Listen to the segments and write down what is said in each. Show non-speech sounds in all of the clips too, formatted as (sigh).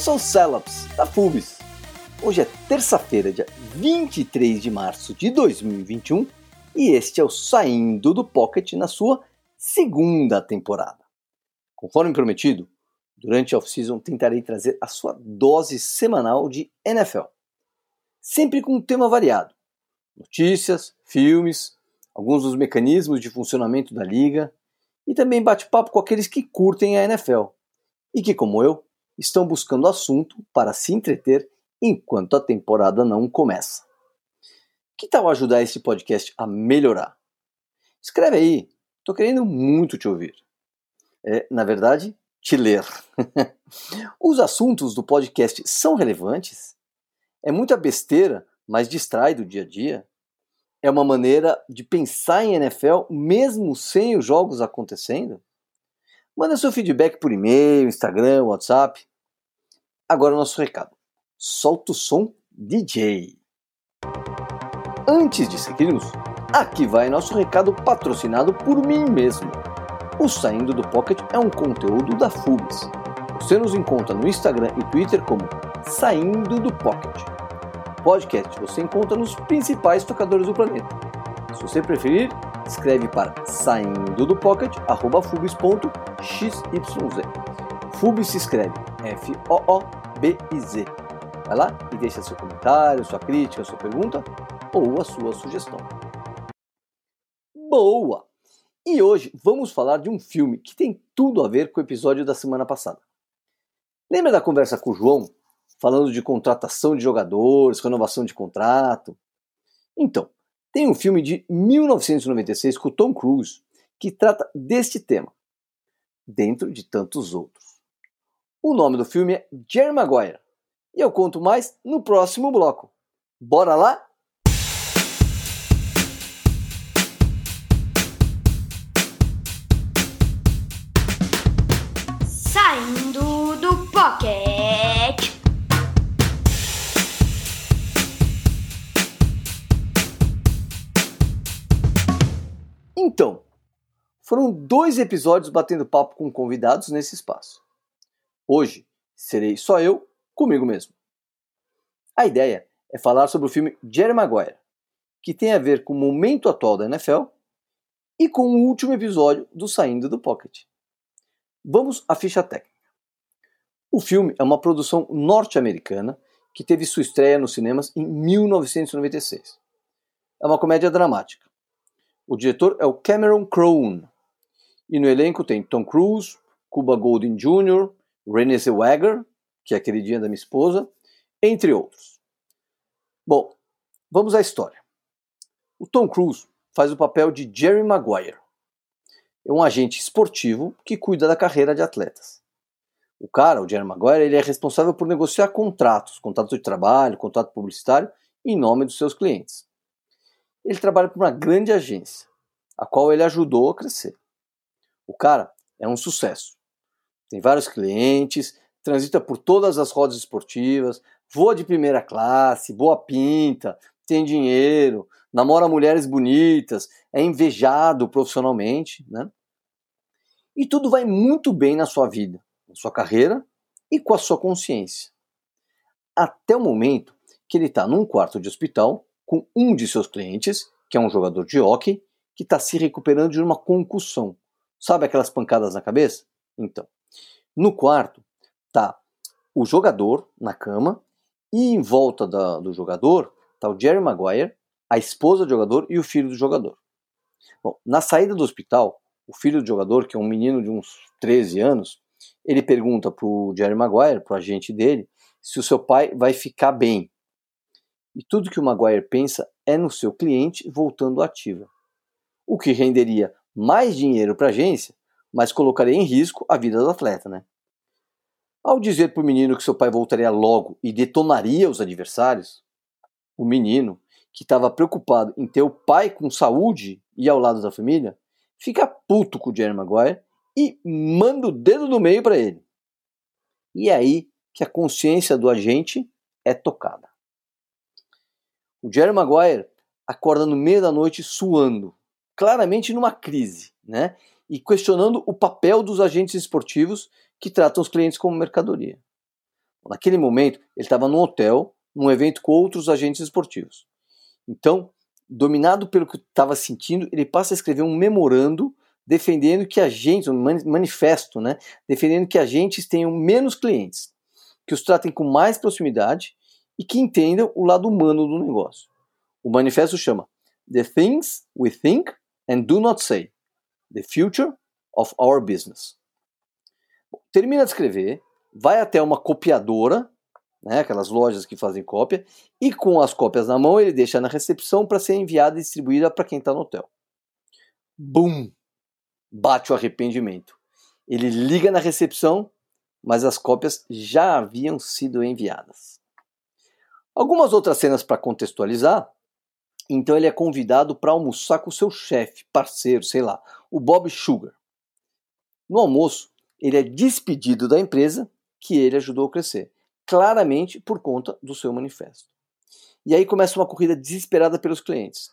Sou o Celops, da FUBIS. Hoje é terça-feira, dia 23 de março de 2021 e este é o Saindo do Pocket na sua segunda temporada. Conforme prometido, durante a off-season tentarei trazer a sua dose semanal de NFL, sempre com um tema variado: notícias, filmes, alguns dos mecanismos de funcionamento da liga e também bate-papo com aqueles que curtem a NFL e que, como eu, estão buscando assunto para se entreter enquanto a temporada não começa. Que tal ajudar esse podcast a melhorar? Escreve aí, estou querendo muito te ouvir. É, na verdade, te ler. (laughs) Os assuntos do podcast são relevantes? É muita besteira, mas distrai do dia a dia? É uma maneira de pensar em NFL mesmo sem os jogos acontecendo? Manda seu feedback por e-mail, Instagram, WhatsApp. Agora o nosso recado. Solta o som DJ. Antes de seguirmos, aqui vai nosso recado patrocinado por mim mesmo. O Saindo do Pocket é um conteúdo da FUBS. Você nos encontra no Instagram e Twitter como Saindo do Pocket. Podcast você encontra nos principais tocadores do planeta. Se você preferir, escreve para saindo do pocket fubis.xyz. Fubis se escreve F-O-O-B-I-Z. Vai lá e deixa seu comentário, sua crítica, sua pergunta ou a sua sugestão. Boa! E hoje vamos falar de um filme que tem tudo a ver com o episódio da semana passada. Lembra da conversa com o João, falando de contratação de jogadores, renovação de contrato? Então, tem um filme de 1996 com Tom Cruise que trata deste tema, dentro de tantos outros. O nome do filme é Jerry Maguire e eu conto mais no próximo bloco. Bora lá? Saindo do pocket. Então, foram dois episódios batendo papo com convidados nesse espaço. Hoje serei só eu comigo mesmo. A ideia é falar sobre o filme Jerry Maguire, que tem a ver com o momento atual da NFL e com o último episódio do Saindo do Pocket. Vamos à ficha técnica. O filme é uma produção norte-americana que teve sua estreia nos cinemas em 1996. É uma comédia dramática. O diretor é o Cameron Crowe. E no elenco tem Tom Cruise, Cuba Gooding Jr., Renée Zellweger, que é a queridinha da minha esposa, entre outros. Bom, vamos à história. O Tom Cruise faz o papel de Jerry Maguire. É um agente esportivo que cuida da carreira de atletas. O cara, o Jerry Maguire, ele é responsável por negociar contratos, contratos de trabalho, contrato publicitário, em nome dos seus clientes. Ele trabalha para uma grande agência, a qual ele ajudou a crescer. O cara é um sucesso. Tem vários clientes, transita por todas as rodas esportivas, voa de primeira classe, boa pinta, tem dinheiro, namora mulheres bonitas, é invejado profissionalmente, né? E tudo vai muito bem na sua vida, na sua carreira e com a sua consciência. Até o momento que ele está num quarto de hospital com um de seus clientes, que é um jogador de hockey, que está se recuperando de uma concussão. Sabe aquelas pancadas na cabeça? Então, no quarto tá o jogador na cama e em volta da, do jogador tá o Jerry Maguire, a esposa do jogador e o filho do jogador. Bom, na saída do hospital, o filho do jogador, que é um menino de uns 13 anos, ele pergunta pro Jerry Maguire, pro agente dele, se o seu pai vai ficar bem. E tudo que o Maguire pensa é no seu cliente voltando ativa. O que renderia mais dinheiro para a agência, mas colocaria em risco a vida do atleta, né? Ao dizer para o menino que seu pai voltaria logo e detonaria os adversários, o menino, que estava preocupado em ter o pai com saúde e ao lado da família, fica puto com o Jerry Maguire e manda o dedo no meio para ele. E é aí que a consciência do agente é tocada. O Jerry Maguire acorda no meio da noite suando, claramente numa crise, né? E questionando o papel dos agentes esportivos que tratam os clientes como mercadoria. Naquele momento, ele estava num hotel, num evento com outros agentes esportivos. Então, dominado pelo que estava sentindo, ele passa a escrever um memorando defendendo que agentes, um manifesto, né, defendendo que agentes tenham menos clientes, que os tratem com mais proximidade e que entendam o lado humano do negócio. O manifesto chama The Things We Think and Do Not Say: The Future of Our Business. Termina de escrever, vai até uma copiadora, né, aquelas lojas que fazem cópia, e com as cópias na mão ele deixa na recepção para ser enviada e distribuída para quem está no hotel. Bum! Bate o arrependimento. Ele liga na recepção, mas as cópias já haviam sido enviadas. Algumas outras cenas para contextualizar. Então ele é convidado para almoçar com seu chefe, parceiro, sei lá, o Bob Sugar. No almoço, ele é despedido da empresa que ele ajudou a crescer claramente por conta do seu manifesto. E aí começa uma corrida desesperada pelos clientes.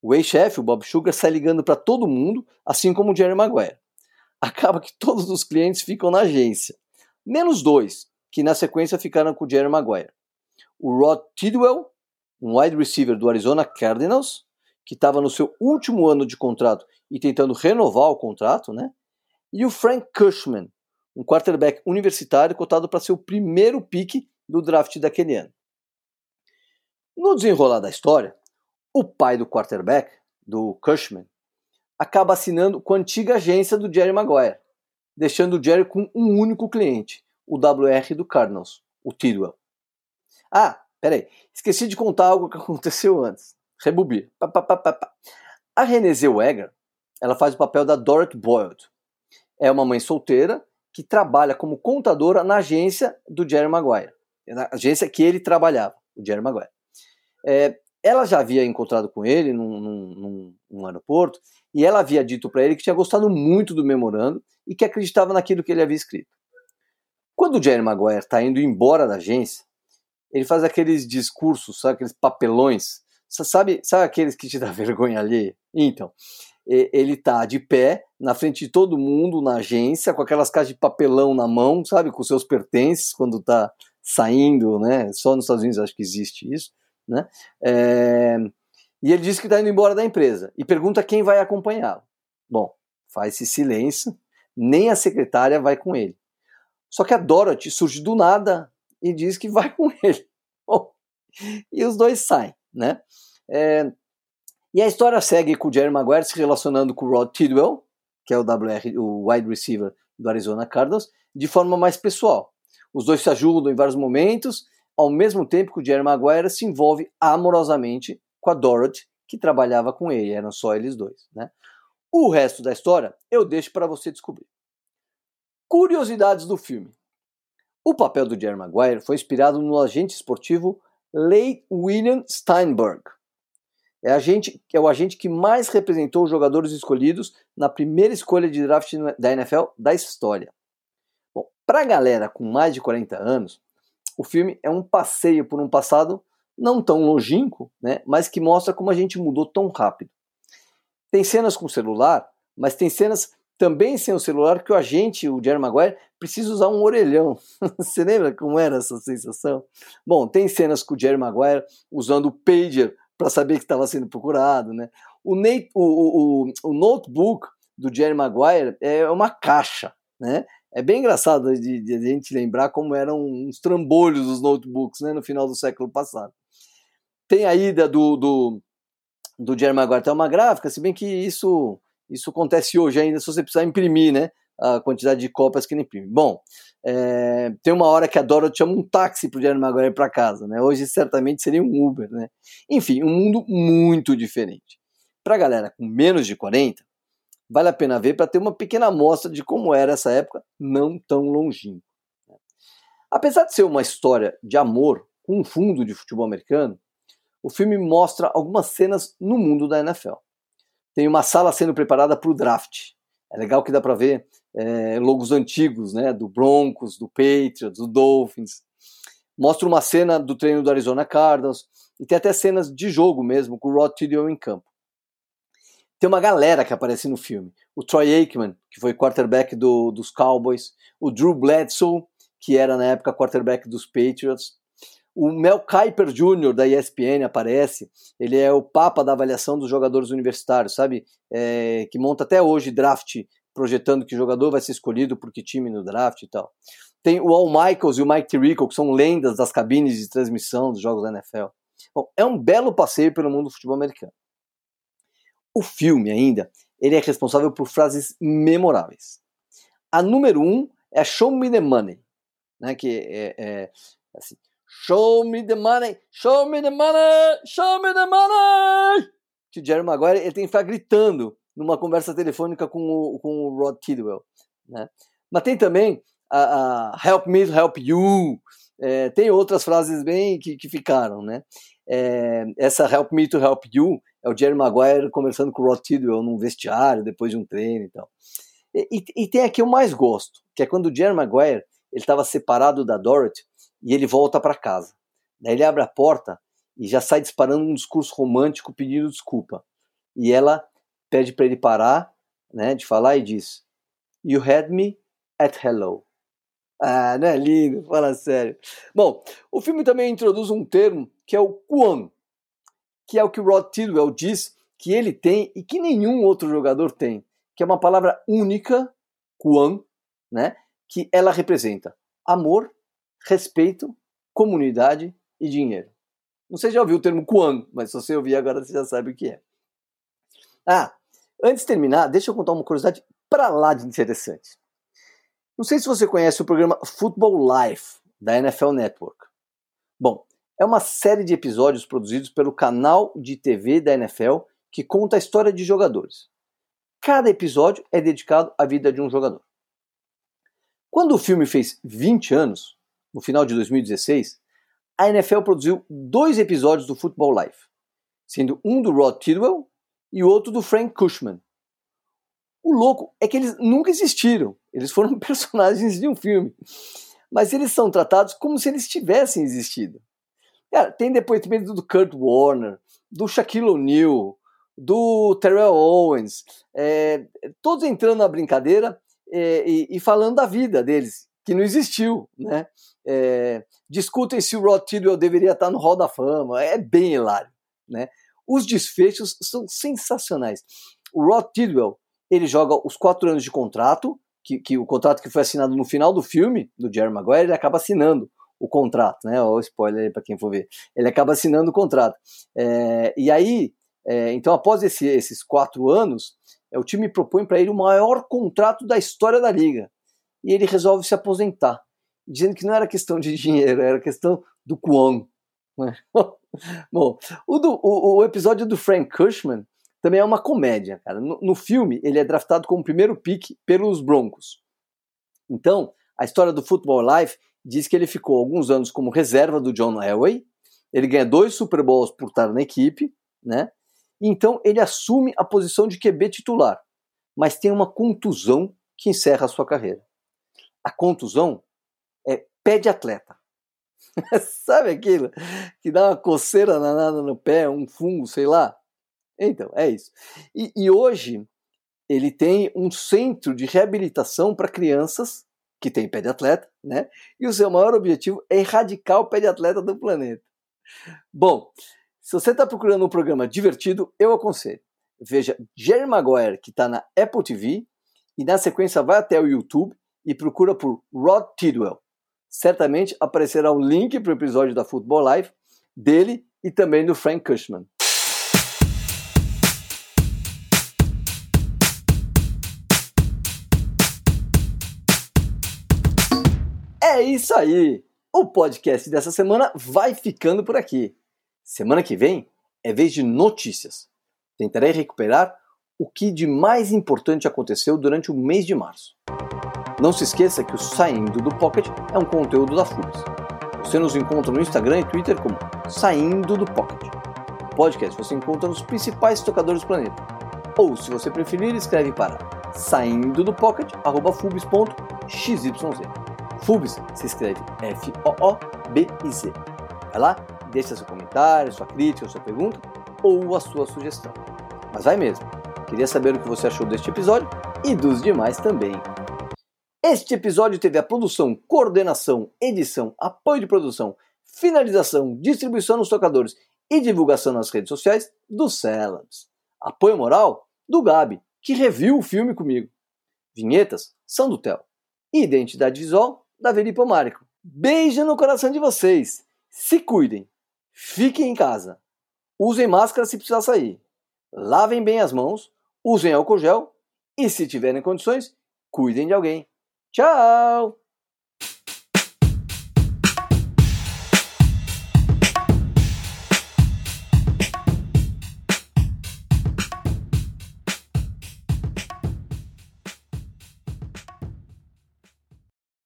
O ex-chefe, o Bob Sugar, sai ligando para todo mundo, assim como o Jerry Maguire. Acaba que todos os clientes ficam na agência, menos dois, que na sequência ficaram com o Jerry Maguire. O Rod Tidwell, um wide receiver do Arizona Cardinals, que estava no seu último ano de contrato e tentando renovar o contrato, né? E o Frank Cushman, um quarterback universitário cotado para ser o primeiro pique do draft daquele ano. No desenrolar da história, o pai do quarterback, do Cushman, acaba assinando com a antiga agência do Jerry Maguire, deixando o Jerry com um único cliente, o WR do Cardinals, o Tidwell. Ah, peraí, esqueci de contar algo que (laughs) aconteceu antes. Rebubir. A Renée Zellweger, ela faz o papel da Dorothy Boyd. É uma mãe solteira que trabalha como contadora na agência do Jerry Maguire, na agência que ele trabalhava, o Jerry Maguire. É, ela já havia encontrado com ele num, num, num aeroporto e ela havia dito para ele que tinha gostado muito do memorando e que acreditava naquilo que ele havia escrito. Quando o Jerry Maguire está indo embora da agência, ele faz aqueles discursos, sabe, aqueles papelões, sabe, sabe aqueles que te dá (laughs) vergonha ali? Então, ele está de pé na frente de todo mundo na agência com aquelas caixas de papelão na mão, sabe, com seus pertences quando está saindo, né? Só nos Estados Unidos acho que existe isso, né? É... E ele diz que está indo embora da empresa e pergunta quem vai acompanhá-lo. Bom, faz-se silêncio, nem a secretária vai com ele. Só que a Dorothy surge do nada e diz que vai com (laughs) ele. Bom, e os dois saem, né? É, e a história segue com o Jerry Maguire se relacionando com o Rod Tidwell, que é o WR, o wide receiver do Arizona Cardinals, de forma mais pessoal. Os dois se ajudam em vários momentos, ao mesmo tempo que o Jerry Maguire se envolve amorosamente com a Dorothy, que trabalhava com ele, eram só eles dois. Né? O resto da história eu deixo para você descobrir. Curiosidades do filme. O papel do Jerry Maguire foi inspirado no agente esportivo Leigh William Steinberg, é, agente, é o agente que mais representou os jogadores escolhidos na primeira escolha de draft da NFL da história. Bom, para a galera com mais de 40 anos, o filme é um passeio por um passado não tão longínquo, né, mas que mostra como a gente mudou tão rápido. Tem cenas com celular, mas tem cenas também sem o celular que o agente, o Jerry Maguire, precisa usar um orelhão. (laughs) Você lembra como era essa sensação? Bom, tem cenas com o Jerry Maguire usando o pager para saber que estava sendo procurado, né? O, Nate, o, o, o, notebook do Jerry Maguire é uma caixa, né? É bem engraçado de, de, a gente lembrar como eram uns trambolhos os notebooks, né? No final do século passado. Tem a ida do, do, do Jerry Maguire até uma gráfica, se bem que isso, isso acontece hoje ainda se você precisar imprimir, né? A quantidade de cópias que ele imprime. Bom, é, tem uma hora que a Dorothy chama um táxi pro Jerry Maguire para casa, né? Hoje certamente seria um Uber, né? Enfim, um mundo muito diferente. Para galera com menos de 40, vale a pena ver para ter uma pequena amostra de como era essa época não tão longínqua. Né? Apesar de ser uma história de amor com um fundo de futebol americano, o filme mostra algumas cenas no mundo da NFL. Tem uma sala sendo preparada para o draft. É legal que dá para ver é, logos antigos, né, do Broncos, do Patriots, do Dolphins. Mostra uma cena do treino do Arizona Cardinals e tem até cenas de jogo mesmo, com o Rod Tidwell em campo. Tem uma galera que aparece no filme. o Troy Aikman, que foi quarterback do, dos Cowboys, o Drew Bledsoe, que era na época quarterback dos Patriots, o Mel Kiper Jr. da ESPN aparece, ele é o papa da avaliação dos jogadores universitários, sabe? É, que monta até hoje draft, projetando que jogador vai ser escolhido por que time no draft e tal. Tem o Al Michaels e o Mike Tirico, que são lendas das cabines de transmissão dos jogos da NFL. Bom, é um belo passeio pelo mundo do futebol americano. O filme ainda, ele é responsável por frases memoráveis. A número um é Show Me the Money, né, que é, é assim, Show me the money, show me the money, show me the money. Que o Jerry Maguire ele tem que ficar gritando numa conversa telefônica com o, com o Rod Tidwell. Né? Mas tem também a, a Help me, help you. É, tem outras frases bem que, que ficaram, né? É, essa Help Me to Help You é o Jerry Maguire conversando com o Rod Tidwell num vestiário depois de um treino e tal. E, e, e tem aqui eu mais gosto, que é quando o Jerry Maguire ele estava separado da Dorothy e ele volta para casa. Daí ele abre a porta e já sai disparando um discurso romântico pedindo desculpa. E ela pede para ele parar, né, de falar e diz: "You had me at hello". Ah, não é lindo? Fala sério. Bom, o filme também introduz um termo que é o Quan, que é o que o Rod Tidwell diz que ele tem e que nenhum outro jogador tem, que é uma palavra única, Quan, né, que ela representa amor, respeito, comunidade e dinheiro. Não sei se já ouviu o termo Quan, mas se você ouvir agora você já sabe o que é. Ah, antes de terminar, deixa eu contar uma curiosidade para lá de interessante. Não sei se você conhece o programa Football Life da NFL Network. Bom, é uma série de episódios produzidos pelo canal de TV da NFL que conta a história de jogadores. Cada episódio é dedicado à vida de um jogador. Quando o filme fez 20 anos, no final de 2016, a NFL produziu dois episódios do Football Life, sendo um do Rod Tidwell e outro do Frank Cushman. O louco é que eles nunca existiram, eles foram (laughs) personagens de um filme, mas eles são tratados como se eles tivessem existido. Cara, tem depoimento do Kurt Warner, do Shaquille O'Neal, do Terrell Owens, é, todos entrando na brincadeira é, e, e, falando da vida deles, que não existiu, né? É, discutem se o Rod Tidwell deveria estar no Hall da Fama, é bem hilário, né? Os desfechos são sensacionais. O Rod Tidwell, ele joga os quatro anos de contrato, que, que o contrato que foi assinado no final do filme, do Jerry Maguire, ele acaba assinando o contrato, né? Olha o spoiler para quem for ver. Ele acaba assinando o contrato. É, e aí, é, então após esse, esses quatro anos, é, o time propõe para ele o maior contrato da história da liga. E ele resolve se aposentar dizendo que não era questão de dinheiro, era questão do Kwon. Né? (laughs) Bom, o, do, o, o, episódio do Frank Cushman também é uma comédia, cara. No, no filme, ele é draftado como primeiro pick pelos Broncos. Então, a história do Football Life diz que ele ficou alguns anos como reserva do John Elway, ele ganha dois Super Bowls por estar na equipe, né? Então ele assume a posição de QB titular, mas tem uma contusão que encerra a sua carreira. A contusão pé de atleta. (laughs) Sabe aquilo que dá uma coceira danada no pé, um fungo, sei lá? Então, é isso. E, e hoje ele tem um centro de reabilitação para crianças que têm pé de atleta, né? E o seu maior objetivo é erradicar o pé de atleta do planeta. Bom, se você está procurando um programa divertido, eu aconselho. Veja Jerry Maguire, que está na Apple TV, e na sequência vai até o YouTube e procura por Rod Tidwell certamente aparecerá um link para o episódio da Football Life dele e também do Frank Cushman. É isso aí! O podcast dessa semana vai ficando por aqui. Semana que vem é vez de notícias. Tentarei recuperar o que de mais importante aconteceu durante o mês de março. Não se esqueça que o Saindo do Pocket é um conteúdo da FUBS. Você nos encontra no Instagram e Twitter como Saindo do Pocket. O podcast você encontra nos principais tocadores do planeta. Ou, se você preferir, escreve para saindo do pocket.fubs.xyz. Fubs se escreve F-O-O-B-I-Z. Vai lá, deixa seu comentário, sua crítica, sua pergunta ou a sua sugestão. Mas vai mesmo. Queria saber o que você achou deste episódio e dos demais também. Este episódio teve a produção, coordenação, edição, apoio de produção, finalização, distribuição nos tocadores e divulgação nas redes sociais do Celebs. Apoio moral do Gabi, que reviu o filme comigo. Vinhetas são do Theo. E identidade visual da Velipo Márico. Beijo no coração de vocês. Se cuidem. Fiquem em casa. Usem máscara se precisar sair. Lavem bem as mãos. Usem álcool gel. E se tiverem condições, cuidem de alguém. Ciao.